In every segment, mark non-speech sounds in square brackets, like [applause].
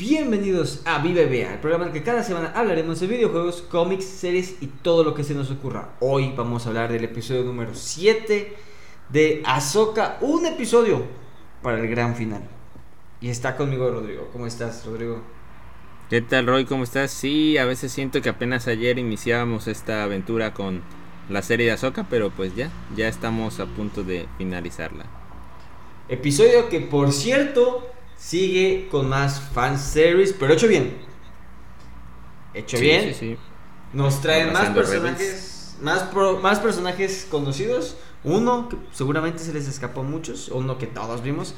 Bienvenidos a Vea, el programa en el que cada semana hablaremos de videojuegos, cómics, series y todo lo que se nos ocurra. Hoy vamos a hablar del episodio número 7 de Ahsoka, un episodio para el gran final. Y está conmigo Rodrigo. ¿Cómo estás, Rodrigo? ¿Qué tal, Roy? ¿Cómo estás? Sí, a veces siento que apenas ayer iniciábamos esta aventura con la serie de Ahsoka, pero pues ya, ya estamos a punto de finalizarla. Episodio que, por cierto, sigue con más fanservice, pero hecho bien. Hecho Sí, bien. sí, sí. Nos traen más personajes, más, pro- más personajes conocidos. Uno que seguramente se les escapó a muchos, uno que todos vimos.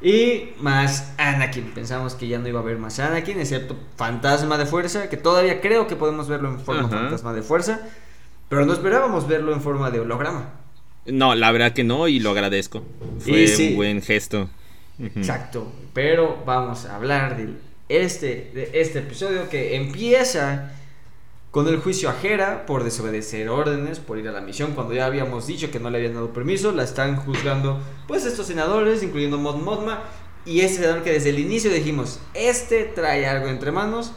Y más Anakin. Pensamos que ya no iba a haber más Anakin, excepto Fantasma de Fuerza, que todavía creo que podemos verlo en forma Ajá. Fantasma de Fuerza. Pero no esperábamos verlo en forma de holograma. No, la verdad que no, y lo agradezco. Fue Y sí. un buen gesto. Exacto. Pero vamos a hablar de este, de este episodio que empieza con el juicio a Hera por desobedecer órdenes, por ir a la misión cuando ya habíamos dicho que no le habían dado permiso. La están juzgando pues estos senadores, incluyendo Mod Mothma. Y este senador que desde el inicio dijimos, este trae algo entre manos.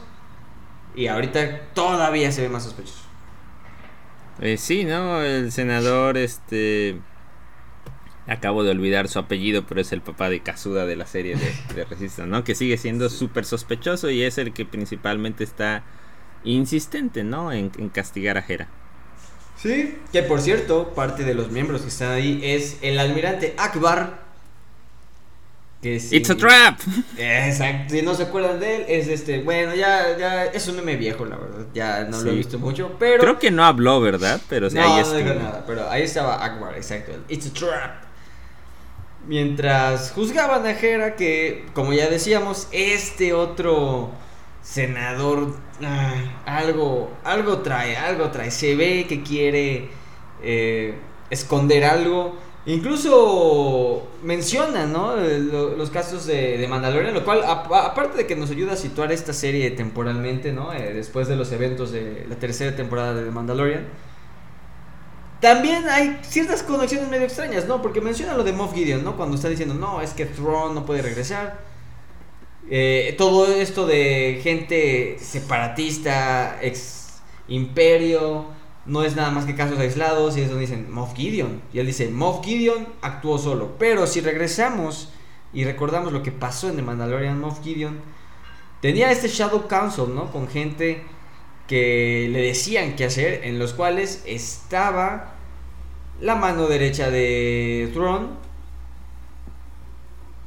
Y ahorita todavía se ve más sospechoso. Eh, sí, ¿no? El senador, este... Acabo de olvidar su apellido, pero es el papá de Kazuda de la serie de, de Resistance, ¿no? Que sigue siendo súper sospechoso y es el que principalmente está insistente, ¿no? En, en castigar a Hera. Sí. Que por cierto, parte de los miembros que están ahí es el almirante Akbar. Que ¡It's a trap! Exacto, si no se acuerdan de él, es este, bueno, ya, ya, es un meme viejo, la verdad, ya no lo he visto mucho, pero... Creo que no habló, ¿verdad? Pero no, ahí no estuvo. digo nada, pero ahí estaba Akbar, exacto, It's a Trap. Mientras juzgaban a Hera que, como ya decíamos, este otro senador, algo, algo trae, algo trae, se ve que quiere eh, esconder algo. Incluso menciona, ¿no? Eh, lo- los casos de, Mandalorian, lo cual, aparte de que nos ayuda a situar esta serie temporalmente, ¿no? Eh, después de los eventos de la tercera temporada de The Mandalorian. También hay ciertas conexiones medio extrañas, ¿no? Porque menciona lo de Moff Gideon, ¿no? Cuando está diciendo, no, es que Thrawn no puede regresar. Eh, todo esto de gente separatista, ex imperio, no es nada más que casos aislados. Y eso dicen Moff Gideon. Y él dice, Moff Gideon actuó solo. Pero si regresamos y recordamos lo que pasó en The Mandalorian, Moff Gideon tenía este Shadow Council, ¿no? Con gente que le decían qué hacer, en los cuales estaba la mano derecha de Thrawn,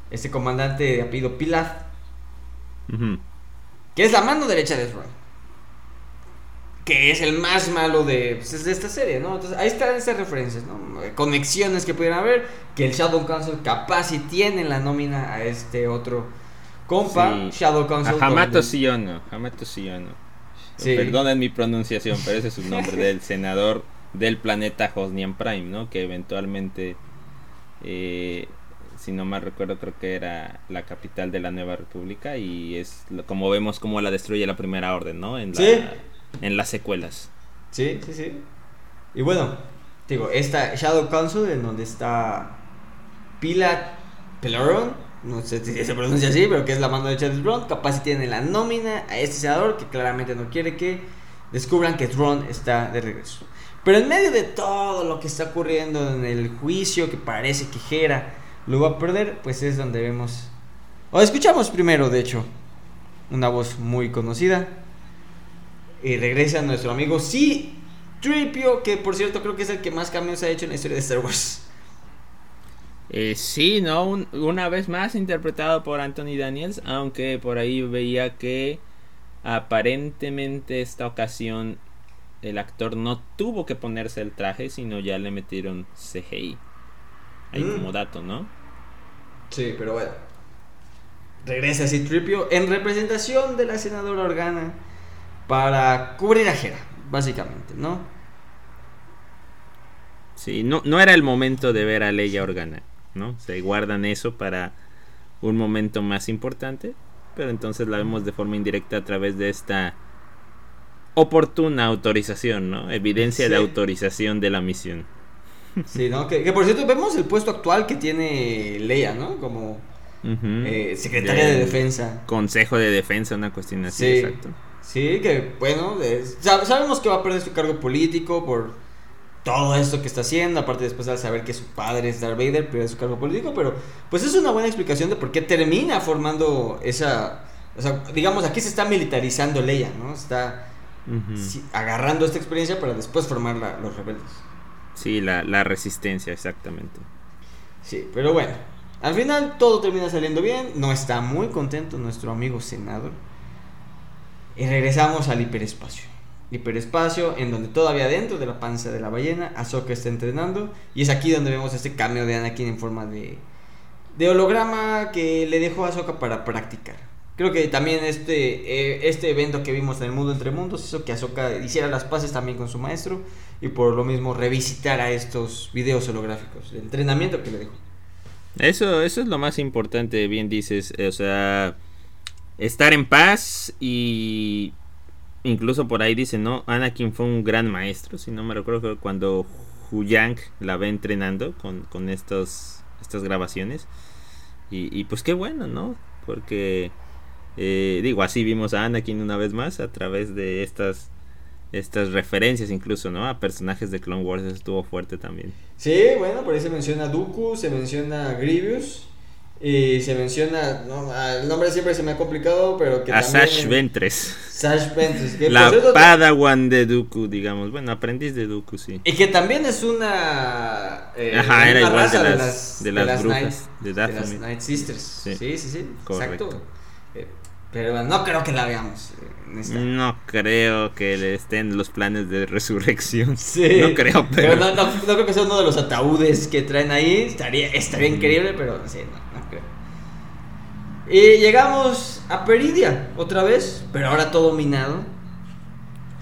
este comandante de apellido Pilaf, que es la mano derecha de Thrawn, que es el más malo de, pues, de esta serie, ¿no? Entonces ahí están esas referencias, ¿no? Conexiones que pudieran haber, que el Shadow Council capaz y tiene la nómina a este otro compa, Sí. Shadow Council. A Hamato Siono, Hamato Siono. Sí. Perdonen mi pronunciación, pero ese es su nombre del senador del planeta Hosnian Prime, ¿no? Que eventualmente, eh, si no mal recuerdo, creo que era la capital de la Nueva República y es como vemos cómo la destruye la Primera Orden, ¿no? En, la- Sí. en las secuelas. Sí, sí, sí. Y bueno, digo, esta Shadow Council en donde está Pilat Pelaron, no sé si se pronuncia así, pero que es la mano derecha de Thrawn, capaz si tiene la nómina a este senador que claramente no quiere que descubran que Thrawn está de regreso. Pero en medio de todo lo que está ocurriendo en el juicio que parece que Hera lo va a perder, pues es donde vemos o escuchamos primero, de hecho, una voz muy conocida. Y regresa nuestro amigo C. Tripio, que por cierto creo que es el que más cambios ha hecho en la historia de Star Wars. Eh, sí, ¿no? Un- una vez más interpretado por Anthony Daniels, aunque por ahí veía que aparentemente esta ocasión el actor no tuvo que ponerse el traje, sino ya le metieron CGI. Ahí Mm. como dato, ¿no? Sí, pero bueno. Regresa C. Tripio en representación de la senadora Organa para cubrir a Hera, básicamente, ¿no? Sí, no, no era el momento de ver a Leia Organa, ¿no? Se guardan eso para un momento más importante, pero entonces la vemos de forma indirecta a través de esta oportuna autorización, ¿no? Evidencia de autorización de la misión. Sí, ¿no? Que, que por cierto vemos el puesto actual que tiene Leia, ¿no? Como eh, secretaria de, defensa. Consejo de defensa, una cuestión así, sí, exacto. Sí, que bueno, sabemos que va a perder su cargo político por todo esto que está haciendo, aparte después de saber que su padre es Darth Vader, pierde su cargo político, pero pues es una buena explicación de por qué termina formando esa, o sea, digamos, aquí se está militarizando Leia, ¿no? Está agarrando esta experiencia para después formar los rebeldes. Sí, la, la resistencia, exactamente. Sí, pero bueno, al final todo termina saliendo bien, no está muy contento nuestro amigo senador. Y regresamos al hiperespacio. Hiperespacio en donde todavía dentro de la panza de la ballena Ahsoka está entrenando y es aquí donde vemos este cameo de Anakin en forma de, de holograma que le dejó a Ahsoka para practicar. Creo que también este, eh, este evento que vimos en el mundo entre mundos hizo que Ahsoka hiciera las paces también con su maestro y por lo mismo revisitara estos videos holográficos, el entrenamiento que le dejó. Eso, eso es lo más importante, bien dices, o sea, estar en paz y incluso por ahí dice, ¿no? Anakin fue un gran maestro, si no me recuerdo cuando Huyang la ve entrenando con, con estos, estas grabaciones. Y pues qué bueno, ¿no? Porque, eh, digo, así vimos a Anakin una vez más a través de estas estas referencias incluso, ¿no? A personajes de Clone Wars, eso estuvo fuerte también. Sí, bueno, por ahí se menciona Dooku, se menciona Grievous, y se menciona, no, el nombre siempre se me ha complicado, pero que a Sash Ventres. Sash Ventres. la Padawan de Dooku, digamos. Bueno, aprendiz de Dooku, sí. Y que también es una... Eh, Ajá, era igual de las, de las, brujas. de, las Night Sisters. Sí, sí, sí. Correcto. Exacto. Eh, pero no creo que la veamos. Eh, no creo que estén los planes de resurrección. [laughs] Sí. No creo, pero. no, no, creo que sea uno de los ataúdes que traen ahí. Estaría, estaría increíble, pero sí, no. Y llegamos a Peridia otra vez, pero ahora todo minado.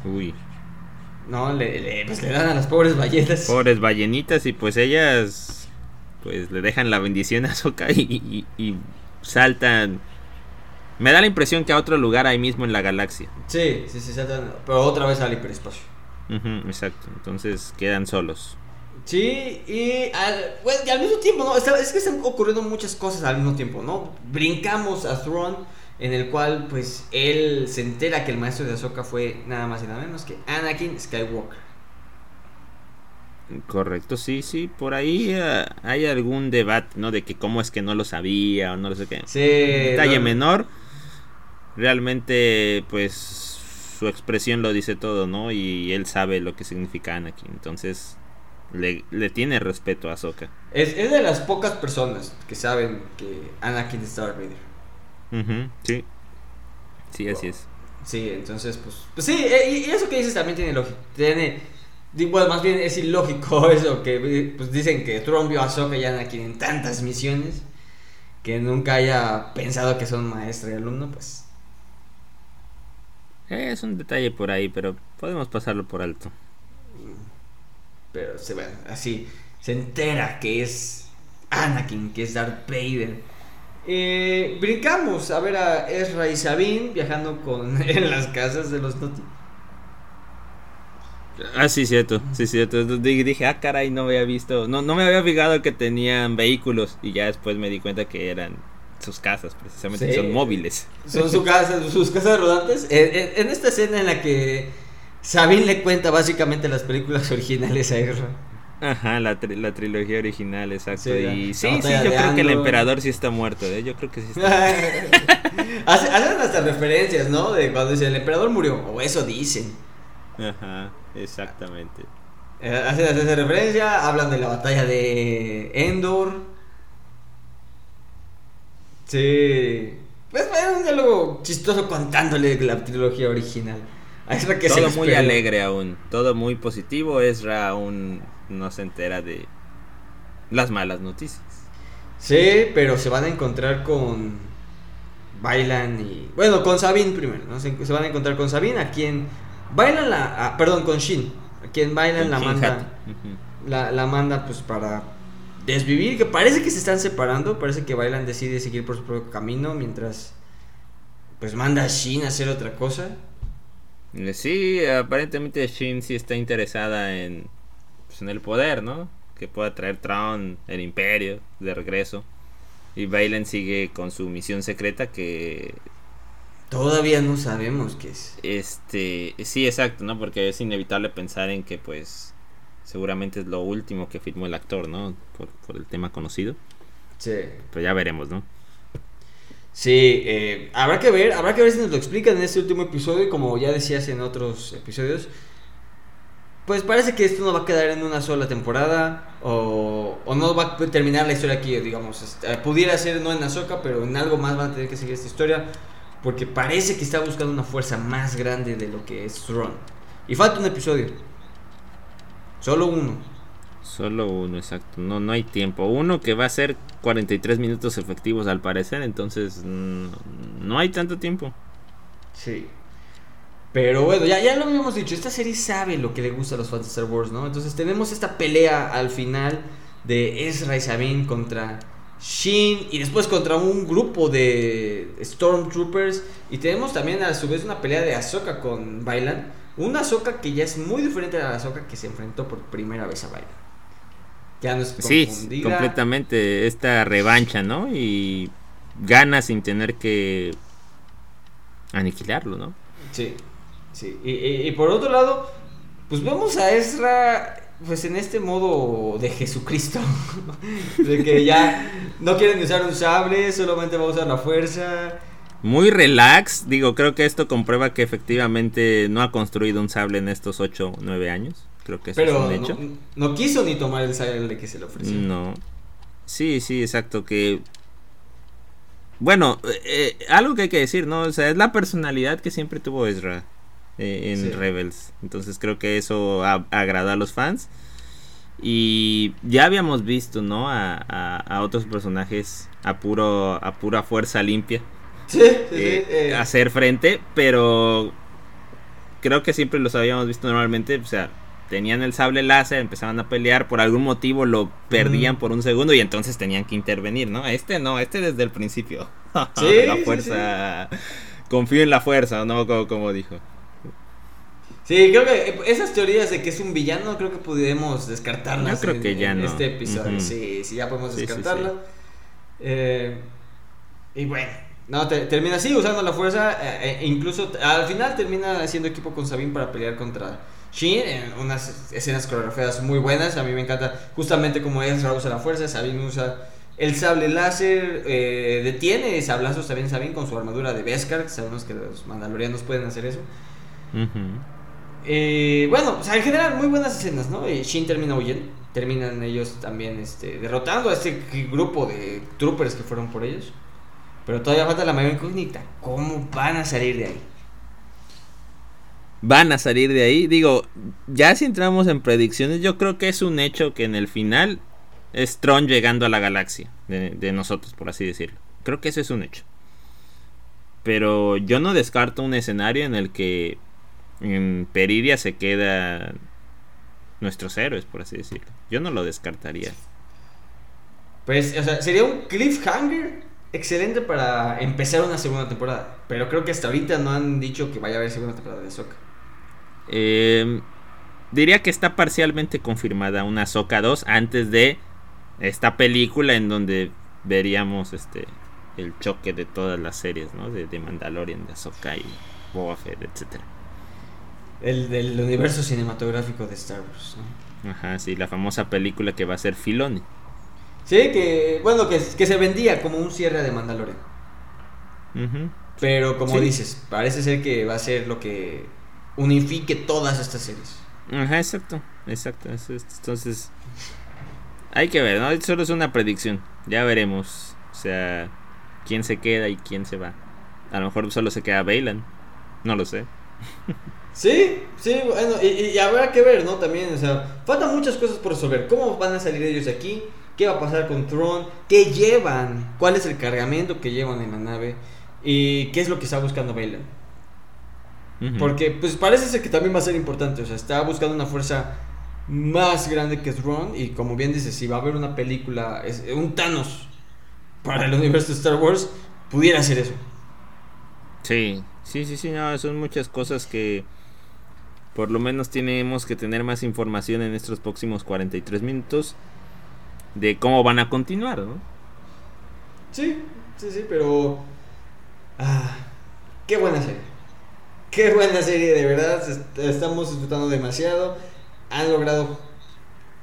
Uy. No, le, pues le dan a las pobres ballenas. Pobres ballenitas y pues ellas pues le dejan la bendición a Soka y, y, saltan. Me da la impresión que a otro lugar ahí mismo en la galaxia. Sí, sí, sí, pero otra vez al hiperespacio. exacto, entonces quedan solos. Sí, y al, y al mismo tiempo, ¿no? Es que están ocurriendo muchas cosas al mismo tiempo, ¿no? Brincamos a Thrawn, en el cual, pues, él se entera que el maestro de Ahsoka fue nada más y nada menos que Anakin Skywalker. Correcto, sí, sí, por ahí eh, hay algún debate, ¿no? De que cómo es que no lo sabía o no lo sé qué. Sí. Detalle menor. Realmente, pues, su expresión lo dice todo, ¿no? Y él sabe lo que significa Anakin. Entonces, le, tiene respeto a Ahsoka. Es, de las pocas personas que saben que Anakin es Darth Vader. sí. Sí, así es. Sí, entonces, pues, pues sí, eh, y, eso que dices también tiene lógica. Tiene, bueno, más bien es ilógico [laughs] eso, que pues dicen que Trump vio a Ahsoka y Anakin en tantas misiones que nunca haya pensado que son maestro y alumno, pues. Es un detalle por ahí, pero podemos pasarlo por alto. Pero se, así se entera que es Anakin, que es Darth Vader. Eh, brincamos a ver a Ezra y Sabine viajando con [laughs] en las casas de los Noti. Ah, sí, cierto, sí, cierto. Dije, ah, caray, no había visto, no, no me había fijado que tenían vehículos y ya después me di cuenta que eran sus casas, precisamente, son móviles. Son su casa, sus casas rodantes. en, esta escena en la que Sabine le cuenta básicamente las películas [laughs] originales a Ezra. Ajá, la, la trilogía original, exacto. Sí, y sí, sí, yo creo que el emperador sí está muerto, ¿eh? Yo creo que sí está [laughs] [laughs] Hacen hasta referencias, ¿no? De cuando dicen el emperador murió, o eso dicen. Ajá, exactamente. Eh, hacen, hacen esa referencia, hablan de la batalla de Endor. Sí. Pues es un diálogo chistoso contándole la trilogía original. todo muy alegre aún, todo muy positivo. Ezra aún no se entera de las malas noticias. Sí, pero se van a encontrar con Bailan y. Bueno, con Sabine primero, ¿no? Se, van a encontrar con Sabine, a quien. Bailan la. Ah, perdón, con Shin. A quien Bailan la manda. la, la, manda, pues para desvivir. Que parece que se están separando. Parece que Bailan decide seguir por su propio camino. Mientras. Pues manda a Shin a hacer otra cosa. Sí, aparentemente Shin sí está interesada en, pues, en el poder, ¿no? Que pueda traer Traun, el imperio, de regreso. Y Bailen sigue con su misión secreta que Todavía no sabemos qué es. Este, sí, exacto, ¿no? Porque es inevitable pensar en que, pues, seguramente es lo último que firmó el actor, ¿no? Por, por el tema conocido. Sí. Pero ya veremos, ¿no? Sí, eh, habrá que ver, habrá que ver si nos lo explican en este último episodio, como ya decías en otros episodios. Pues parece que esto no va a quedar en una sola temporada o, o no va a terminar la historia aquí, digamos. Este, pudiera ser no en Azoka, pero en algo más van a tener que seguir esta historia. Porque parece que está buscando una fuerza más grande de lo que es Thrawn. Y falta un episodio. Solo uno. Solo uno, exacto. No, no hay tiempo. Uno que va a ser 43 minutos efectivos al parecer. Entonces no, no hay tanto tiempo. Sí. Pero bueno, ya, ya lo habíamos dicho. Esta serie sabe lo que le gusta a los fans de Star Wars, ¿no? Entonces tenemos esta pelea al final de Ezra y Sabine contra Shin y después contra un grupo de Stormtroopers y tenemos también a su vez una pelea de Ahsoka con Bailan, una Ahsoka que ya es muy diferente a la Ahsoka que se enfrentó por primera vez a Bailan. Ya no es Sí, completamente esta revancha, ¿no? Y gana sin tener que aniquilarlo, ¿no? Sí, sí. Y, y por otro lado, pues vemos a Ezra pues en este modo de Jesucristo, [laughs] de que ya no quieren usar un sable, solamente va a usar la fuerza. Muy relax, digo, creo que esto comprueba que efectivamente no ha construido un sable en estos 8 o 9 años. Creo que eso Pero es un hecho. No, no, quiso ni tomar el sable que se le ofreció. No. Sí, sí, exacto, que... Bueno, eh, algo que hay que decir, ¿no? O sea, es la personalidad que siempre tuvo Ezra. Eh, en Rebels. Entonces creo que eso agrada a los fans. Y ya habíamos visto, ¿no? A, a, otros personajes a, puro, a pura fuerza limpia. Eh, eh. Hacer frente, pero creo que siempre los habíamos visto normalmente. O sea, tenían el sable láser, empezaban a pelear, por algún motivo lo perdían por un segundo y entonces tenían que intervenir, ¿no? Este no, este desde el principio. [laughs] la fuerza. Confío en la fuerza, ¿no? como dijo. Sí, creo que esas teorías de que es un villano, creo que pudimos descartarlas. Yo creo que ya no. este episodio. Sí, sí, ya podemos descartarlo. Eh, y bueno, no, termina así usando la fuerza. Eh, e incluso al final termina haciendo equipo con Sabine para pelear contra Shin en unas escenas coreografiadas muy buenas. A mí me encanta justamente como Ezra usa la fuerza, Sabine usa el sable láser, eh, detiene sablazos también Sabine con su armadura de Beskar. Sabemos que los mandalorianos pueden hacer eso. Eh, bueno, o sea, en general, muy buenas escenas, ¿no? Eh, Shin termina huyendo. Terminan ellos también este, derrotando a este grupo de troopers que fueron por ellos. Pero todavía falta la mayor incógnita. ¿Cómo van a salir de ahí? Van a salir de ahí. Digo, ya si entramos en predicciones, yo creo que es un hecho que en el final es Tron llegando a la galaxia de, de nosotros, por así decirlo. Creo que eso es un hecho. Pero yo no descarto un escenario en el que en Peridia se queda nuestros héroes, por así decirlo. Yo no lo descartaría. Pues, o sea, sería un cliffhanger excelente para empezar una segunda temporada. Pero creo que hasta ahorita no han dicho que vaya a haber segunda temporada de Ahsoka. Em, diría que está parcialmente confirmada una Ahsoka 2 antes de esta película en donde veríamos este el choque de todas las series, ¿no? De, de Mandalorian, de Ahsoka y Boba Fett, etcétera el del universo cinematográfico de Star Wars. Ajá, sí, la famosa película que va a ser Filoni. Sí, que bueno, que, que se vendía como un cierre de Mandalorian. Pero como dices, parece ser que va a ser lo que unifique todas estas series. Ajá, exacto, exacto. Entonces, hay que ver, ¿no? Solo es una predicción. Ya veremos. O sea, quién se queda y quién se va. A lo mejor solo se queda Bailan. No lo sé. [laughs] Sí, sí, bueno, y, habrá que ver, ¿no? También, o sea, faltan muchas cosas por resolver. ¿Cómo van a salir ellos de aquí? ¿Qué va a pasar con Tron? ¿Qué llevan? ¿Cuál es el cargamento que llevan en la nave? ¿Y qué es lo que está buscando Bailan? Porque, pues parece ser que también va a ser importante. O sea, está buscando una fuerza más grande que Tron. Y como bien dices, si va a haber una película, es, un Thanos para el universo de Star Wars, pudiera ser eso. Sí, sí, sí, sí, no, son muchas cosas que por lo menos tenemos que tener más información en estos próximos 43 minutos de cómo van a continuar, ¿no? Sí, sí, sí, pero. Ah, qué buena serie. Qué buena serie, de verdad. Estamos disfrutando demasiado. Han logrado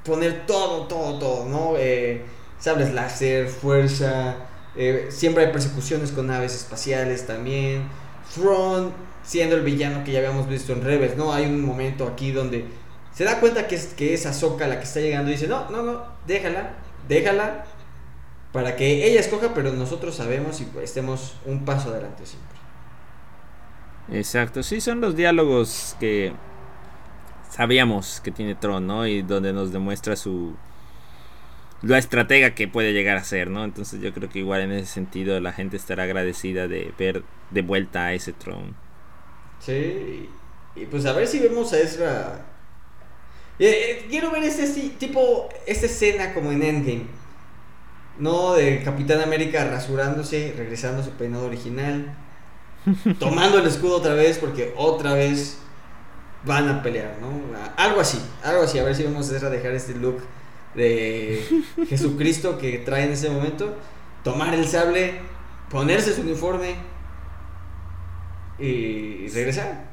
poner todo, todo, todo, ¿no? Eh, láser, fuerza. Eh, siempre hay persecuciones con naves espaciales también. Front siendo el villano que ya habíamos visto en Rebels, ¿no? Hay un momento aquí donde se da cuenta que es, que es Ahsoka la que está llegando y dice, no, no, no, déjala, déjala, para que ella escoja, pero nosotros sabemos y estemos un paso adelante siempre. Exacto, sí, son los diálogos que sabíamos que tiene Tron, ¿no? Y donde nos demuestra su... La estratega que puede llegar a ser, ¿no? Entonces yo creo que igual en ese sentido la gente estará agradecida de ver de vuelta a ese Tron. Sí, y pues a ver si vemos a Ezra. Eh, eh, quiero ver este tipo, esta escena como en Endgame. No, de Capitán América rasurándose, regresando a su peinado original. [laughs] tomando el escudo otra vez porque otra vez van a pelear, ¿no? Algo así, algo así. A ver si vemos a dejar este look de [laughs] Jesucristo que trae en ese momento. Tomar el sable, ponerse su uniforme y regresar.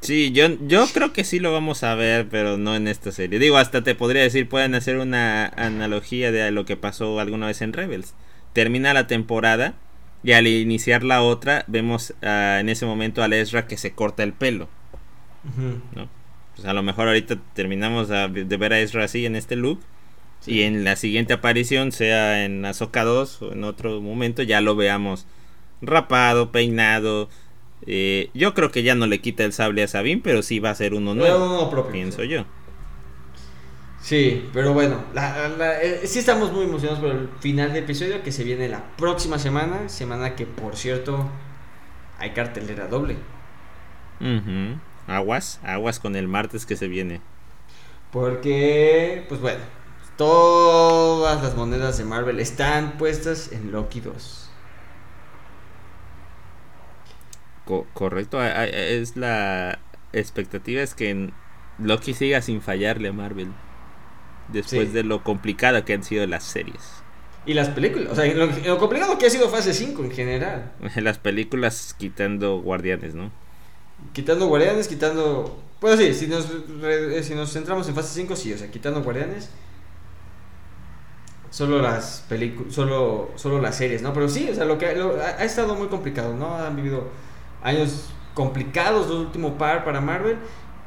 Sí, yo, yo creo que sí lo vamos a ver, pero no en esta serie. Digo, hasta te podría decir, pueden hacer una analogía de lo que pasó alguna vez en Rebels. Termina la temporada y al iniciar la otra, vemos ah, en ese momento a Ezra que se corta el pelo. Pues a lo mejor ahorita terminamos de ver a Ezra así en este look. Y en la siguiente aparición, sea en Azoka 2 o en otro momento, ya lo veamos rapado, peinado, eh, yo creo que ya no le quita el sable a Sabine, pero sí va a ser uno nuevo. propio, pienso yo. Sí, pero bueno, eh, sí estamos muy emocionados por el final de episodio que se viene la próxima semana. Semana que, por cierto, hay cartelera doble. Aguas, aguas con el martes que se viene. Porque, pues bueno, todas las monedas de Marvel están puestas en Loki 2. Correcto. Es la expectativa es que Loki siga sin fallarle a Marvel. Después de lo complicado que han sido las series. Y las películas, o sea, lo, complicado que ha sido fase 5 en general. [laughs] Las películas quitando guardianes, ¿no? Quitando guardianes, quitando... Pues sí, si nos, si nos centramos en fase 5, sí, o sea, quitando guardianes. Solo las películas, solo, solo las series, ¿no? Pero sí, o sea, lo que ha estado muy complicado, ¿no? Han vivido años complicados, los últimos par para Marvel.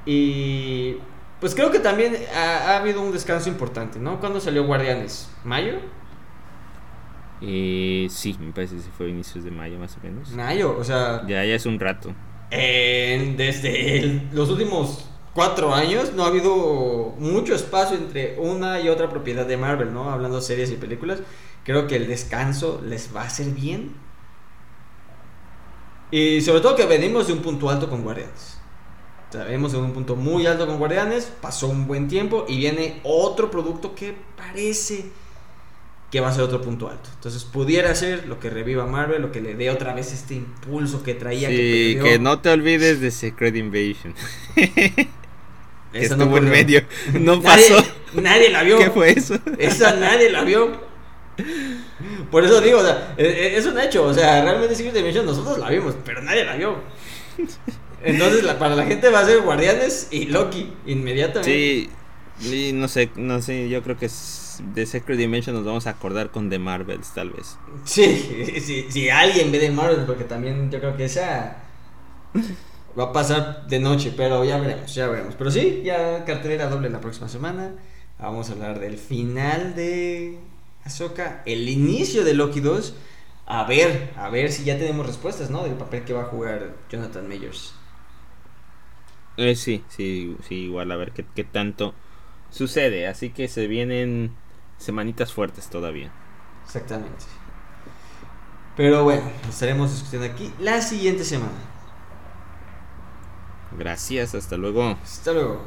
Y pues creo que también ha, habido un descanso importante, ¿no? ¿Cuándo salió Guardianes? ¿Mayo? Eh, sí, me parece que fue inicios de mayo más o menos. Mayo, o sea... Ya, ya es un rato. desde los últimos cuatro años no ha habido mucho espacio entre una y otra propiedad de Marvel, ¿no? Hablando de series y películas. Creo que el descanso les va a hacer bien y sobre todo que venimos de un punto alto con Guardianes. O sea, venimos de un punto muy alto con Guardianes, pasó un buen tiempo y viene otro producto que parece que va a ser otro punto alto. Entonces pudiera ser lo que reviva Marvel, lo que le dé otra vez este impulso que traía. Sí, que, no te olvides de Secret Invasion. [laughs] que estuvo no en medio. [laughs] No pasó. Nadie la vio. ¿Qué fue eso? Esa nadie la vio. Por eso digo, o sea, e, e, es un hecho. O sea, realmente Secret Dimension nosotros la vimos, pero nadie la vio. Entonces, para la gente va a ser Guardianes y Loki inmediatamente. Sí, y no sé, no sé, yo creo que de Secret Dimension nos vamos a acordar con The Marvels, tal vez. Sí, [laughs] si, si alguien ve The Marvels, porque también yo creo que esa va a pasar de noche, pero ya veremos, ya veremos. Pero sí, ya cartelera doble la próxima semana. Vamos a hablar del final de Ahsoka, el inicio de Loki 2, a ver, a ver si ya tenemos respuestas, ¿no? Del papel que va a jugar Jonathan Majors. Eh, sí, sí, sí, igual a ver qué, qué tanto sucede. Así que se vienen semanitas fuertes todavía. Exactamente. Pero bueno, estaremos discutiendo aquí la siguiente semana. Gracias, hasta luego. Hasta luego.